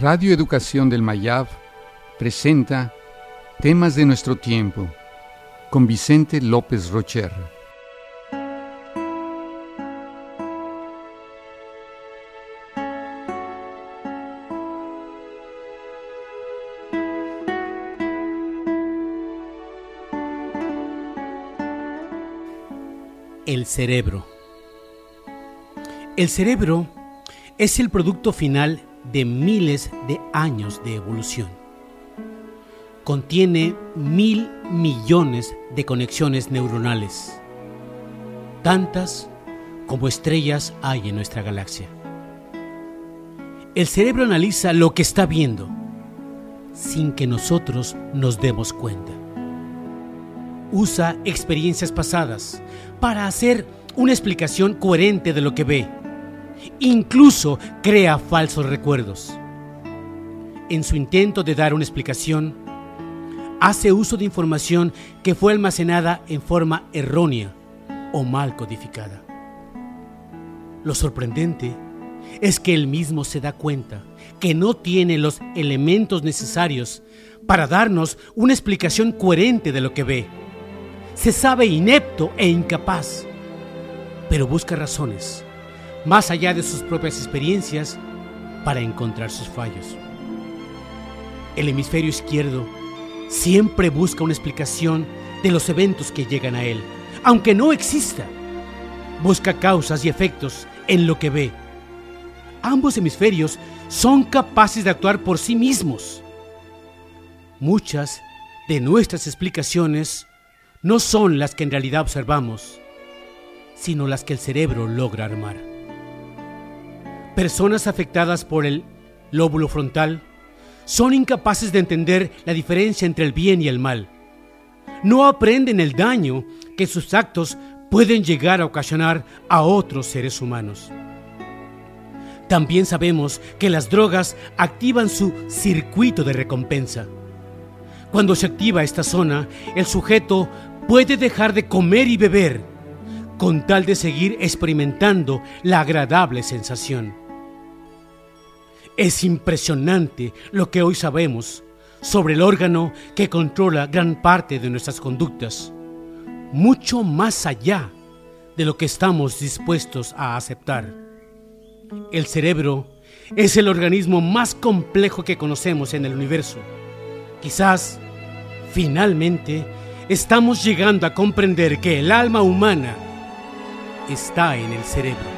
Radio Educación del Mayab presenta Temas de nuestro tiempo con Vicente López Rocher. El cerebro. El cerebro es el producto final de miles de años de evolución. Contiene mil millones de conexiones neuronales, tantas como estrellas hay en nuestra galaxia. El cerebro analiza lo que está viendo sin que nosotros nos demos cuenta. Usa experiencias pasadas para hacer una explicación coherente de lo que ve Incluso crea falsos recuerdos. En su intento de dar una explicación, hace uso de información que fue almacenada en forma errónea o mal codificada. Lo sorprendente es que él mismo se da cuenta que no tiene los elementos necesarios para darnos una explicación coherente de lo que ve. Se sabe inepto e incapaz, pero busca razones más allá de sus propias experiencias para encontrar sus fallos. El hemisferio izquierdo siempre busca una explicación de los eventos que llegan a él, aunque no exista. Busca causas y efectos en lo que ve. Ambos hemisferios son capaces de actuar por sí mismos. Muchas de nuestras explicaciones no son las que en realidad observamos, sino las que el cerebro logra armar. Personas afectadas por el lóbulo frontal son incapaces de entender la diferencia entre el bien y el mal. No aprenden el daño que sus actos pueden llegar a ocasionar a otros seres humanos. También sabemos que las drogas activan su circuito de recompensa. Cuando se activa esta zona, el sujeto puede dejar de comer y beber con tal de seguir experimentando la agradable sensación. Es impresionante lo que hoy sabemos sobre el órgano que controla gran parte de nuestras conductas, mucho más allá de lo que estamos dispuestos a aceptar. El cerebro es el organismo más complejo que conocemos en el universo. Quizás, finalmente, estamos llegando a comprender que el alma humana está en el cerebro.